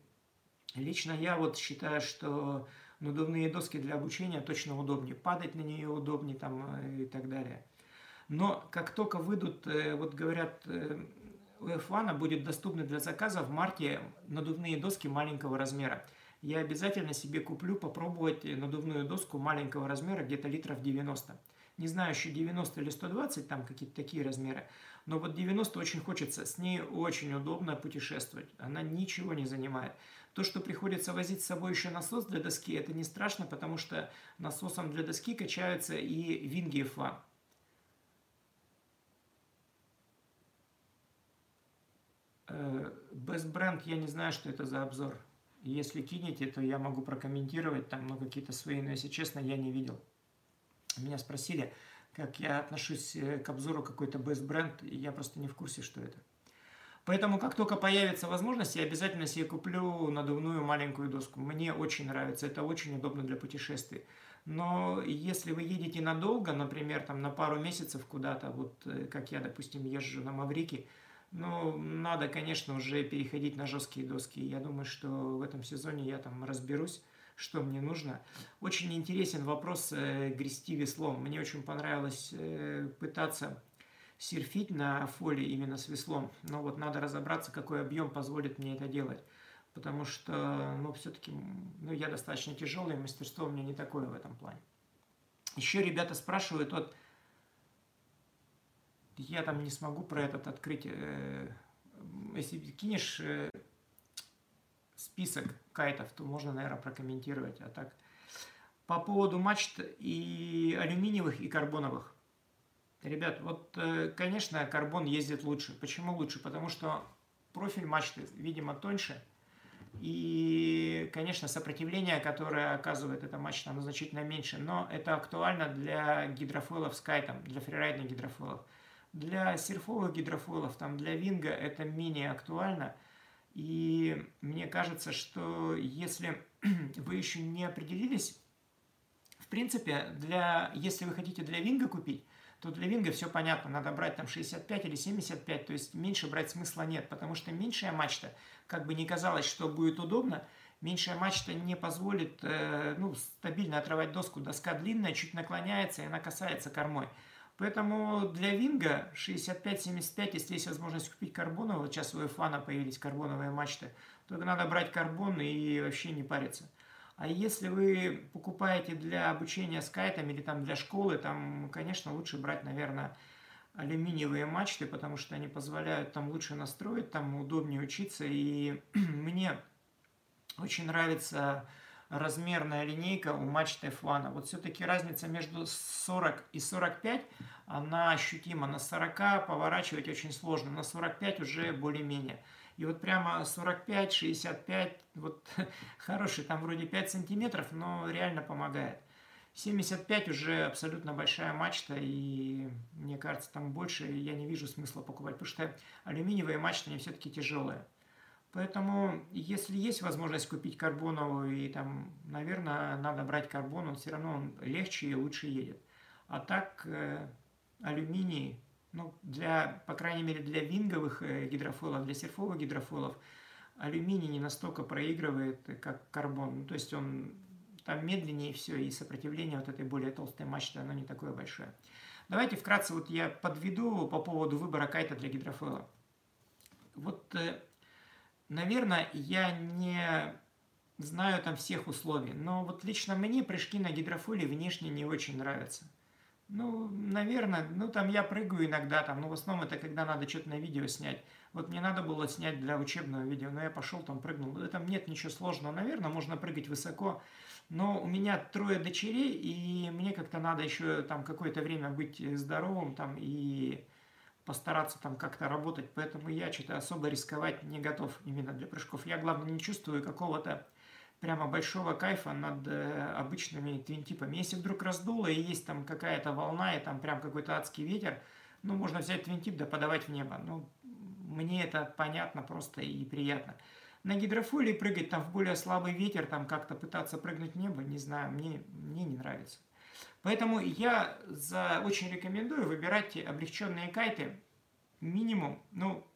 лично я вот считаю, что надувные доски для обучения точно удобнее. Падать на нее удобнее там э, и так далее. Но как только выйдут, э, вот говорят, э, у F1 будет доступны для заказа в марте надувные доски маленького размера. Я обязательно себе куплю попробовать надувную доску маленького размера, где-то литров 90. Не знаю, еще 90 или 120, там какие-то такие размеры. Но вот 90 очень хочется, с ней очень удобно путешествовать, она ничего не занимает. То, что приходится возить с собой еще насос для доски, это не страшно, потому что насосом для доски качаются и винги F1. Э, Best Brand, я не знаю, что это за обзор. Если кинете, то я могу прокомментировать там ну, какие-то свои, но если честно, я не видел. Меня спросили, как я отношусь э, к обзору какой-то best бренд, и я просто не в курсе, что это. Поэтому, как только появится возможность, я обязательно себе куплю надувную маленькую доску. Мне очень нравится, это очень удобно для путешествий. Но если вы едете надолго, например, там на пару месяцев куда-то, вот э, как я, допустим, езжу на Маврике, ну, надо, конечно, уже переходить на жесткие доски. Я думаю, что в этом сезоне я там разберусь что мне нужно. Очень интересен вопрос э, грести веслом. Мне очень понравилось э, пытаться серфить на фолии именно с веслом. Но вот надо разобраться, какой объем позволит мне это делать. Потому что, ну, все-таки, ну, я достаточно тяжелый, мастерство у меня не такое в этом плане. Еще ребята спрашивают, вот, я там не смогу про этот открыть, э, если кинешь э, список кайтов, то можно, наверное, прокомментировать. А так, по поводу мачт и алюминиевых, и карбоновых. Ребят, вот, э, конечно, карбон ездит лучше. Почему лучше? Потому что профиль мачты, видимо, тоньше. И, конечно, сопротивление, которое оказывает эта мачта, оно значительно меньше. Но это актуально для гидрофоилов с кайтом, для фрирайдных гидрофоилов. Для серфовых гидрофоилов, там, для винга это менее актуально. И мне кажется, что если вы еще не определились, в принципе, для, если вы хотите для винга купить, то для винга все понятно, надо брать там 65 или 75, то есть меньше брать смысла нет, потому что меньшая мачта, как бы не казалось, что будет удобно, меньшая мачта не позволит э, ну, стабильно отрывать доску, доска длинная, чуть наклоняется, и она касается кормой. Поэтому для винга 65-75, если есть возможность купить карбоновую, вот сейчас у F1 появились карбоновые мачты, то надо брать карбон и вообще не париться. А если вы покупаете для обучения скайтом или там для школы, там, конечно, лучше брать, наверное, алюминиевые мачты, потому что они позволяют там лучше настроить, там удобнее учиться. И мне очень нравится размерная линейка у мачты F1. Вот все-таки разница между 40 и 45, она ощутима. На 40 поворачивать очень сложно, на 45 уже более-менее. И вот прямо 45, 65, вот хороший, там вроде 5 сантиметров, но реально помогает. 75 уже абсолютно большая мачта, и мне кажется, там больше я не вижу смысла покупать, потому что алюминиевые мачты, они все-таки тяжелые. Поэтому, если есть возможность купить карбоновую, и там, наверное, надо брать карбон, он все равно он легче и лучше едет. А так, э, алюминий ну, для, по крайней мере, для винговых э, гидрофоилов, для серфовых гидрофоилов, алюминий не настолько проигрывает, как карбон. Ну, то есть он там медленнее все, и сопротивление вот этой более толстой мачты, оно не такое большое. Давайте вкратце вот я подведу по поводу выбора кайта для гидрофоила. Вот, э, наверное, я не знаю там всех условий, но вот лично мне прыжки на гидрофоиле внешне не очень нравятся. Ну, наверное, ну там я прыгаю иногда, там, но в основном это когда надо что-то на видео снять. Вот мне надо было снять для учебного видео, но я пошел там прыгнул. Там нет ничего сложного, наверное, можно прыгать высоко. Но у меня трое дочерей, и мне как-то надо еще там какое-то время быть здоровым там и постараться там как-то работать. Поэтому я что-то особо рисковать не готов именно для прыжков. Я, главное, не чувствую какого-то прямо большого кайфа над э, обычными твинтипами. Если вдруг раздуло и есть там какая-то волна и там прям какой-то адский ветер, ну, можно взять твинтип да подавать в небо. Ну, мне это понятно просто и приятно. На гидрофолии прыгать там в более слабый ветер, там как-то пытаться прыгнуть в небо, не знаю, мне, мне не нравится. Поэтому я за, очень рекомендую выбирать облегченные кайты минимум, ну,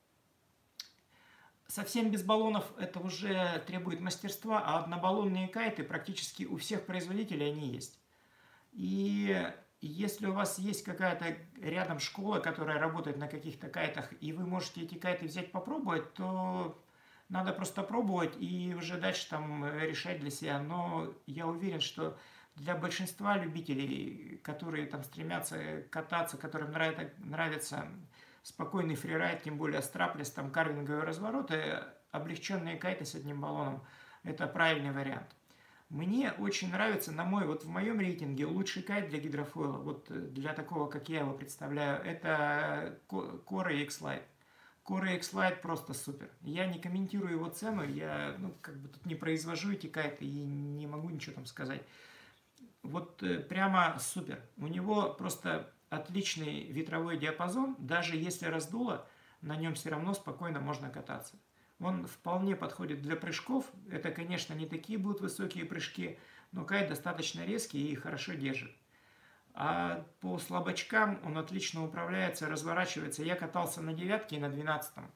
Совсем без баллонов это уже требует мастерства, а однобаллонные кайты практически у всех производителей они есть. И если у вас есть какая-то рядом школа, которая работает на каких-то кайтах, и вы можете эти кайты взять попробовать, то надо просто пробовать и уже дальше там решать для себя. Но я уверен, что для большинства любителей, которые там стремятся кататься, которым нравится, нравится спокойный фрирайд, тем более страплес, там карвинговые развороты, облегченные кайты с одним баллоном – это правильный вариант. Мне очень нравится, на мой, вот в моем рейтинге лучший кайт для гидрофойла, вот для такого, как я его представляю, это Core X-Lite. Core X-Lite просто супер. Я не комментирую его цену, я ну, как бы тут не произвожу эти кайты и не могу ничего там сказать. Вот э, прямо супер. У него просто отличный ветровой диапазон, даже если раздуло, на нем все равно спокойно можно кататься. Он вполне подходит для прыжков. Это, конечно, не такие будут высокие прыжки, но кайт достаточно резкий и хорошо держит. А по слабочкам он отлично управляется, разворачивается. Я катался на девятке и на двенадцатом.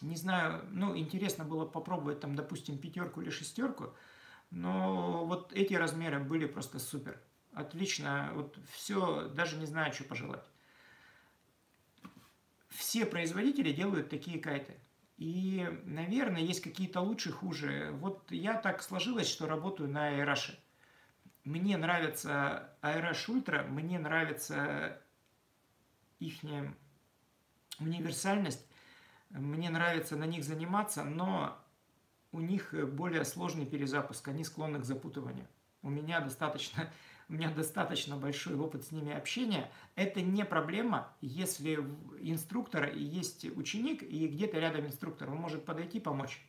Не знаю, ну, интересно было попробовать там, допустим, пятерку или шестерку, но вот эти размеры были просто супер. Отлично, вот все, даже не знаю, что пожелать. Все производители делают такие кайты. И, наверное, есть какие-то лучше, хуже. Вот я так сложилось, что работаю на Airash. Мне нравится Airash Ultra, мне нравится их универсальность, мне нравится на них заниматься, но у них более сложный перезапуск, они склонны к запутыванию. У меня достаточно у меня достаточно большой опыт с ними общения. Это не проблема, если инструктор есть ученик и где-то рядом инструктор, он может подойти помочь.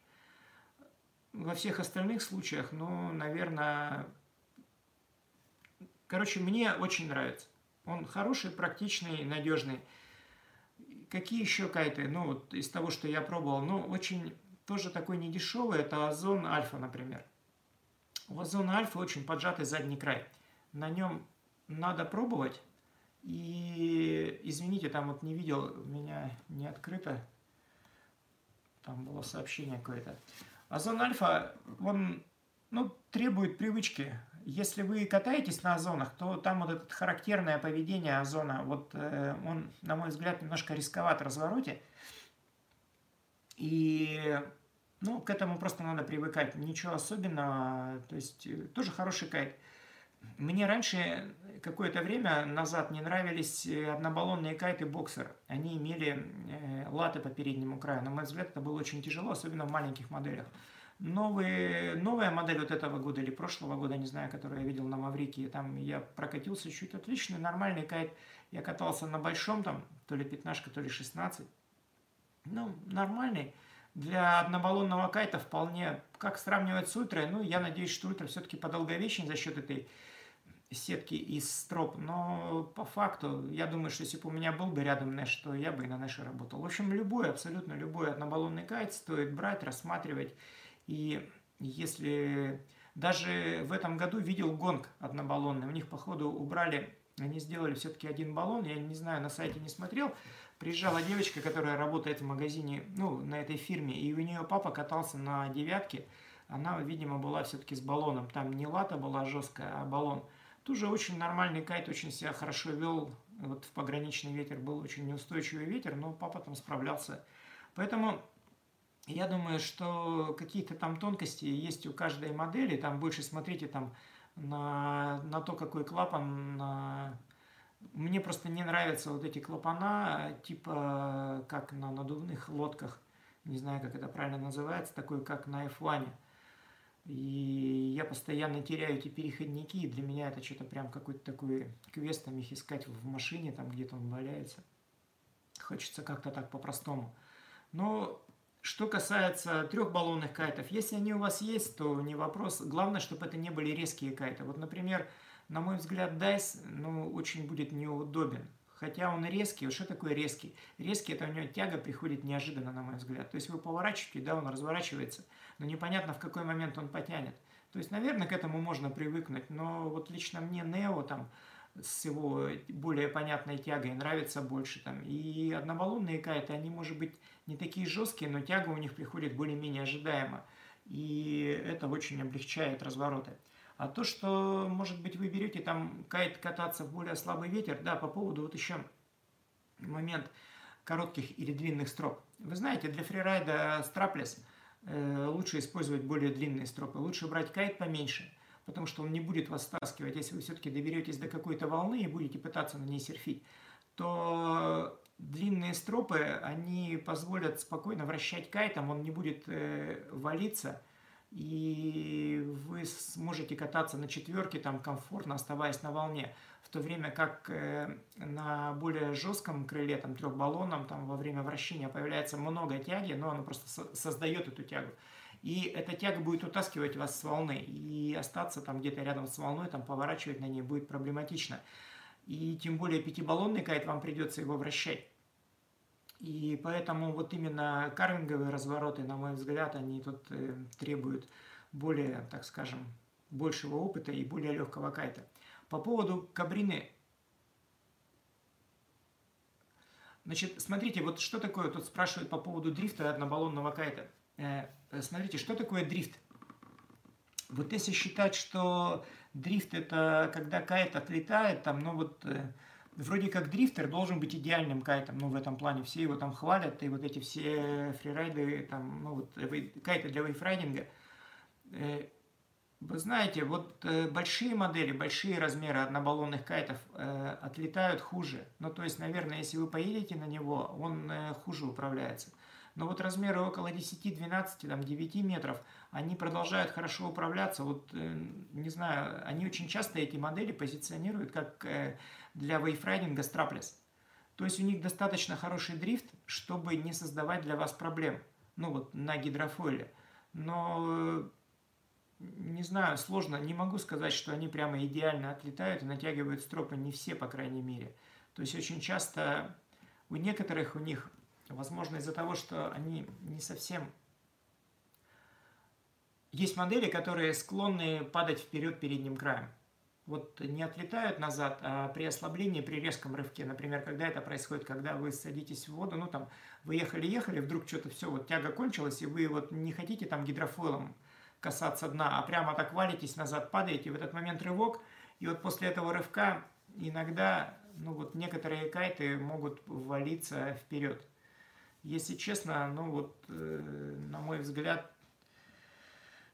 во всех остальных случаях, ну, наверное, короче, мне очень нравится. Он хороший, практичный, надежный. Какие еще кайты? Ну, вот из того, что я пробовал, ну, очень тоже такой недешевый, это Озон Альфа, например. У Озона Альфа очень поджатый задний край. На нем надо пробовать. И, извините, там вот не видел, у меня не открыто. Там было сообщение какое-то. Озон Альфа, он ну, требует привычки. Если вы катаетесь на озонах, то там вот это характерное поведение озона, вот э, он, на мой взгляд, немножко рисковат в развороте. И ну, к этому просто надо привыкать. Ничего особенного. То есть, э, тоже хороший кайт. Мне раньше, какое-то время назад, не нравились э, однобаллонные кайты боксер. Они имели э, латы по переднему краю. На мой взгляд, это было очень тяжело, особенно в маленьких моделях. Новые, новая модель вот этого года или прошлого года, не знаю, которую я видел на Маврике, там я прокатился чуть отличный, нормальный кайт. Я катался на большом, там, то ли пятнашка, то ли 16. Ну, нормальный. Для однобаллонного кайта вполне, как сравнивать с ультрой, ну, я надеюсь, что ультра все-таки подолговечен за счет этой сетки из строп, но по факту, я думаю, что если бы у меня был бы рядом Нэш, то я бы и на Нэше работал. В общем, любой, абсолютно любой однобаллонный кайт стоит брать, рассматривать и если даже в этом году видел гонг однобаллонный, у них, походу, убрали, они сделали все-таки один баллон, я не знаю, на сайте не смотрел, приезжала девочка, которая работает в магазине, ну, на этой фирме, и у нее папа катался на девятке, она, видимо, была все-таки с баллоном, там не лата была жесткая, а баллон. Тоже очень нормальный кайт, очень себя хорошо вел, вот в пограничный ветер был очень неустойчивый ветер, но папа там справлялся. Поэтому я думаю, что какие-то там тонкости есть у каждой модели. Там больше смотрите там на, на то, какой клапан. На... Мне просто не нравятся вот эти клапана, типа как на надувных лодках. Не знаю, как это правильно называется, такой как на F1. И я постоянно теряю эти переходники, и для меня это что-то прям какой-то такой квест, там их искать в машине, там где-то он валяется. Хочется как-то так по-простому. Но что касается трехбаллонных кайтов, если они у вас есть, то не вопрос. Главное, чтобы это не были резкие кайты. Вот, например, на мой взгляд, Dice ну, очень будет неудобен. Хотя он резкий. Что такое резкий? Резкий – это у него тяга приходит неожиданно, на мой взгляд. То есть вы поворачиваете, да, он разворачивается, но непонятно, в какой момент он потянет. То есть, наверное, к этому можно привыкнуть, но вот лично мне Нео там с его более понятной тягой нравится больше там. И однобаллонные кайты, они, может быть, не такие жесткие, но тяга у них приходит более-менее ожидаемо. И это очень облегчает развороты. А то, что, может быть, вы берете там кайт кататься в более слабый ветер, да, по поводу вот еще момент коротких или длинных строп. Вы знаете, для фрирайда страплес э, лучше использовать более длинные стропы. Лучше брать кайт поменьше – потому что он не будет вас стаскивать. Если вы все-таки доберетесь до какой-то волны и будете пытаться на ней серфить, то длинные стропы, они позволят спокойно вращать кайтом, он не будет э, валиться, и вы сможете кататься на четверке там комфортно, оставаясь на волне. В то время как э, на более жестком крыле, там трехбаллонном, там во время вращения появляется много тяги, но оно просто со создает эту тягу. И эта тяга будет утаскивать вас с волны. И остаться там где-то рядом с волной, там поворачивать на ней будет проблематично. И тем более пятибаллонный кайт вам придется его вращать. И поэтому вот именно карвинговые развороты, на мой взгляд, они тут э, требуют более, так скажем, большего опыта и более легкого кайта. По поводу кабрины. Значит, смотрите, вот что такое, тут спрашивают по поводу дрифта однобаллонного кайта. Э, смотрите, что такое дрифт? Вот если считать, что дрифт это когда кайт отлетает, там, ну вот, э, вроде как дрифтер должен быть идеальным кайтом, ну в этом плане все его там хвалят, и вот эти все фрирайды, там, ну вот, кайты для вейфрайдинга. Э, вы знаете, вот большие модели, большие размеры однобаллонных кайтов э, отлетают хуже. Ну, то есть, наверное, если вы поедете на него, он э, хуже управляется. Но вот размеры около 10, 12, там, 9 метров, они продолжают хорошо управляться. Вот, э, не знаю, они очень часто эти модели позиционируют как э, для вейфрайдинга страплес. То есть у них достаточно хороший дрифт, чтобы не создавать для вас проблем. Ну вот на гидрофойле. но не знаю, сложно, не могу сказать, что они прямо идеально отлетают и натягивают стропы, не все, по крайней мере. То есть очень часто у некоторых у них, возможно, из-за того, что они не совсем... Есть модели, которые склонны падать вперед передним краем. Вот не отлетают назад, а при ослаблении, при резком рывке, например, когда это происходит, когда вы садитесь в воду, ну там, вы ехали-ехали, вдруг что-то все, вот тяга кончилась, и вы вот не хотите там гидрофойлом касаться дна, а прямо так валитесь назад, падаете, в этот момент рывок, и вот после этого рывка иногда ну вот некоторые кайты могут валиться вперед. Если честно, ну вот, э, на мой взгляд,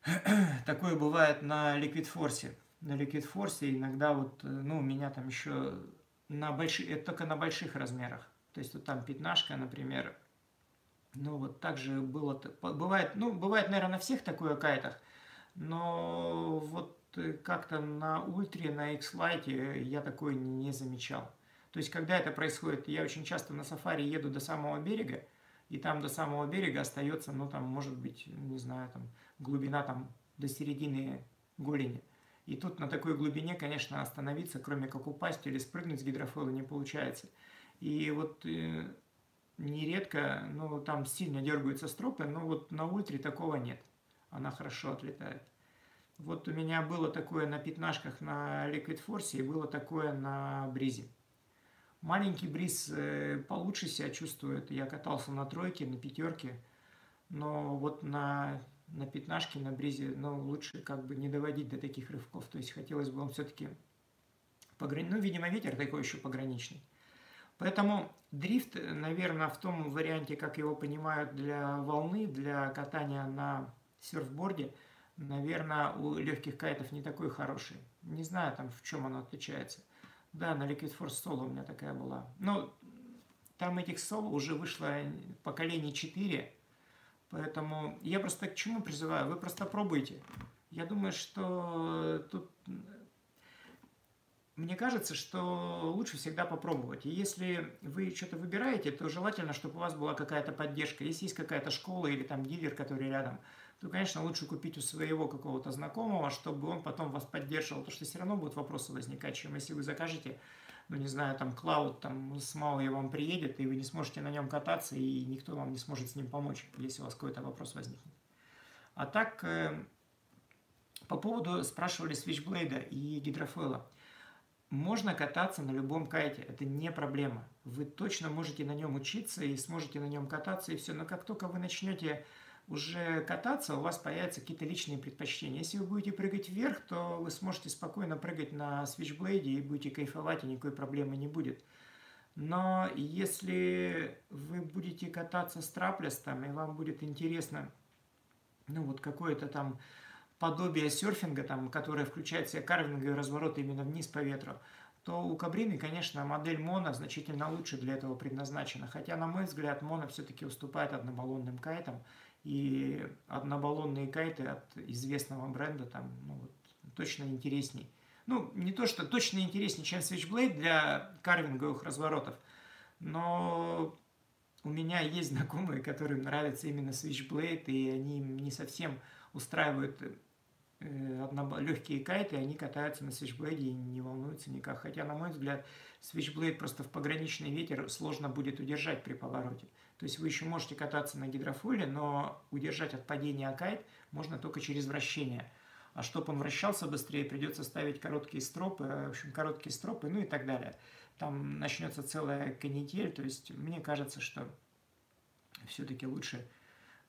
такое бывает на Liquid Force. На Liquid Force иногда вот, э, ну, у меня там еще на больших, это только на больших размерах. То есть вот там пятнашка, например, ну вот также было, бывает, ну, бывает, наверное, на всех такое кайтах, но вот Э, как-то на ультре, на X-Lite я такое не замечал. То есть, когда это происходит, я очень часто на сафари еду до самого берега, и там до самого берега остается, ну, там, может быть, не знаю, там, глубина там до середины голени. И тут на такой глубине, конечно, остановиться, кроме как упасть или спрыгнуть с гидрофоила, не получается. И вот э, нередко, ну, там сильно дергаются стропы, но вот на ультре такого нет. Она хорошо отлетает. Вот у меня было такое на пятнашках на Liquid Force и было такое на бризе. Маленький бриз э, получше себя чувствует. Я катался на тройке, на пятерке, но вот на, на пятнашке, на бризе, ну, лучше как бы не доводить до таких рывков. То есть хотелось бы он все-таки пограни... Ну, видимо, ветер такой еще пограничный. Поэтому дрифт, наверное, в том варианте, как его понимают для волны, для катания на серфборде – наверное, у легких кайтов не такой хороший. Не знаю, там в чем оно отличается. Да, на Liquid Force Solo у меня такая была. Но там этих Solo уже вышло поколение 4, поэтому я просто к чему призываю? Вы просто пробуйте. Я думаю, что тут... Мне кажется, что лучше всегда попробовать. И если вы что-то выбираете, то желательно, чтобы у вас была какая-то поддержка. Если есть какая-то школа или там дилер, который рядом – то, конечно, лучше купить у своего какого-то знакомого, чтобы он потом вас поддерживал, потому что все равно будут вопросы возникать, чем если вы закажете, ну, не знаю, там, клауд там с Мауи вам приедет, и вы не сможете на нем кататься, и никто вам не сможет с ним помочь, если у вас какой-то вопрос возникнет. А так, э, по поводу, спрашивали свичблейда и гидрофойла. Можно кататься на любом кайте, это не проблема. Вы точно можете на нем учиться и сможете на нем кататься, и все. Но как только вы начнете уже кататься, у вас появятся какие-то личные предпочтения. Если вы будете прыгать вверх, то вы сможете спокойно прыгать на свичблейде и будете кайфовать, и никакой проблемы не будет. Но если вы будете кататься с траплестом, и вам будет интересно, ну вот какое-то там подобие серфинга, там, которое включает в себя карвинг и развороты именно вниз по ветру, то у Кабрины, конечно, модель Моно значительно лучше для этого предназначена. Хотя, на мой взгляд, Моно все-таки уступает однобаллонным кайтам. И однобаллонные кайты от известного бренда там ну, вот, точно интересней. Ну, не то, что точно интереснее, чем Switchblade для карвинговых разворотов, но у меня есть знакомые, которым нравится именно Switchblade, и они не совсем устраивают э, легкие кайты, они катаются на Switchblade и не волнуются никак. Хотя, на мой взгляд, Switchblade просто в пограничный ветер сложно будет удержать при повороте. То есть вы еще можете кататься на гидрофойле, но удержать от падения кайт можно только через вращение. А чтобы он вращался быстрее, придется ставить короткие стропы, в общем, короткие стропы, ну и так далее. Там начнется целая канитель, то есть мне кажется, что все-таки лучше,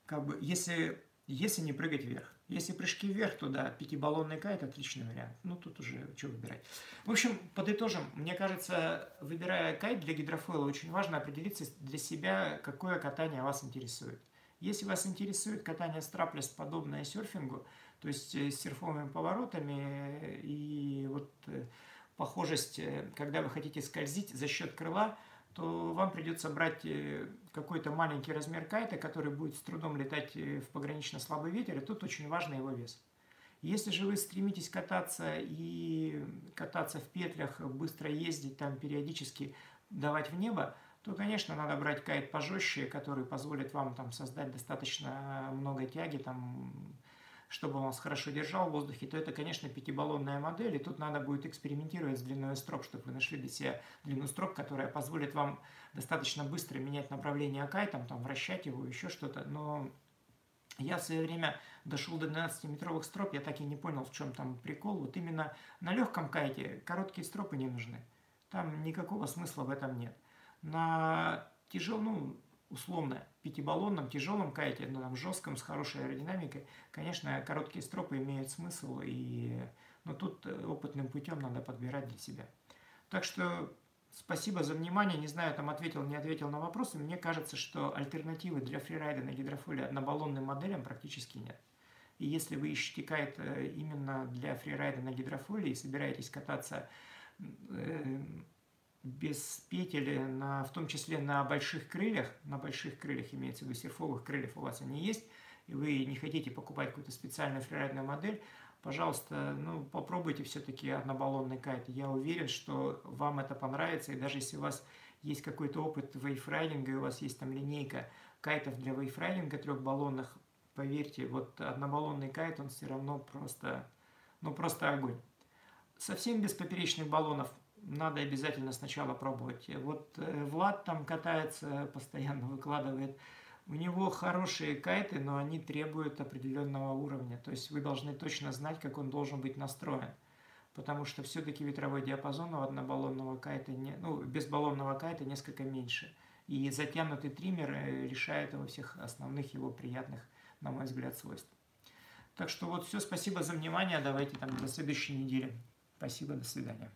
как бы, если, если не прыгать вверх. Если прыжки вверх, то да, пятибаллонный кайт – отличный вариант. Ну, тут уже что выбирать. В общем, подытожим. Мне кажется, выбирая кайт для гидрофойла, очень важно определиться для себя, какое катание вас интересует. Если вас интересует катание страплес, подобное серфингу, то есть э, с серфовыми поворотами и вот э, похожесть, э, когда вы хотите скользить за счет крыла – то вам придется брать какой-то маленький размер кайта, который будет с трудом летать э, в погранично слабый ветер, и тут очень важный его вес. Если же вы стремитесь кататься и кататься в петлях, быстро ездить, там периодически давать в небо, то, конечно, надо брать кайт пожестче, который позволит вам там создать достаточно много тяги, там, чтобы он вас хорошо держал в воздухе, то это, конечно, пятибаллонная модель, и тут надо будет экспериментировать с длиной строп, чтобы вы нашли для себя длину строк, которая позволит вам достаточно быстро менять направление кайтом, там, вращать его, еще что-то, но я в свое время дошел до 12-метровых строп, я так и не понял, в чем там прикол. Вот именно на легком кайте короткие стропы не нужны. Там никакого смысла в этом нет. На тяжелом, ну, условно, пятибаллонном, тяжелом кайте, но там жестком, с хорошей аэродинамикой, конечно, короткие стропы имеют смысл, и, но тут опытным путем надо подбирать для себя. Так что спасибо за внимание. Не знаю, там ответил, не ответил на вопросы. Мне кажется, что альтернативы для фрирайда на гидрофоле однобаллонным моделям практически нет. И если вы ищете кайт э, именно для фрирайда на гидрофоле и собираетесь кататься э, без петель, на, в том числе на больших крыльях, на больших крыльях имеется в виду серфовых крыльев у вас они есть, и вы не хотите покупать какую-то специальную фрирайдную модель, пожалуйста, ну, попробуйте все-таки однобаллонный кайт. Я уверен, что вам это понравится, и даже если у вас есть какой-то опыт вейфрайдинга, и у вас есть там линейка кайтов для вейфрайдинга трехбаллонных, поверьте, вот однобаллонный кайт, он все равно просто, ну, просто огонь. Совсем без поперечных баллонов надо обязательно сначала пробовать. Вот э, Влад там катается, постоянно выкладывает. У него хорошие кайты, но они требуют определенного уровня. То есть вы должны точно знать, как он должен быть настроен. Потому что все-таки ветровой диапазон у однобаллонного кайта, не, ну, безбаллонного кайта несколько меньше. И затянутый триммер э, решает во всех основных его приятных, на мой взгляд, свойств. Так что вот все, спасибо за внимание. Давайте там до следующей недели. Спасибо, до свидания.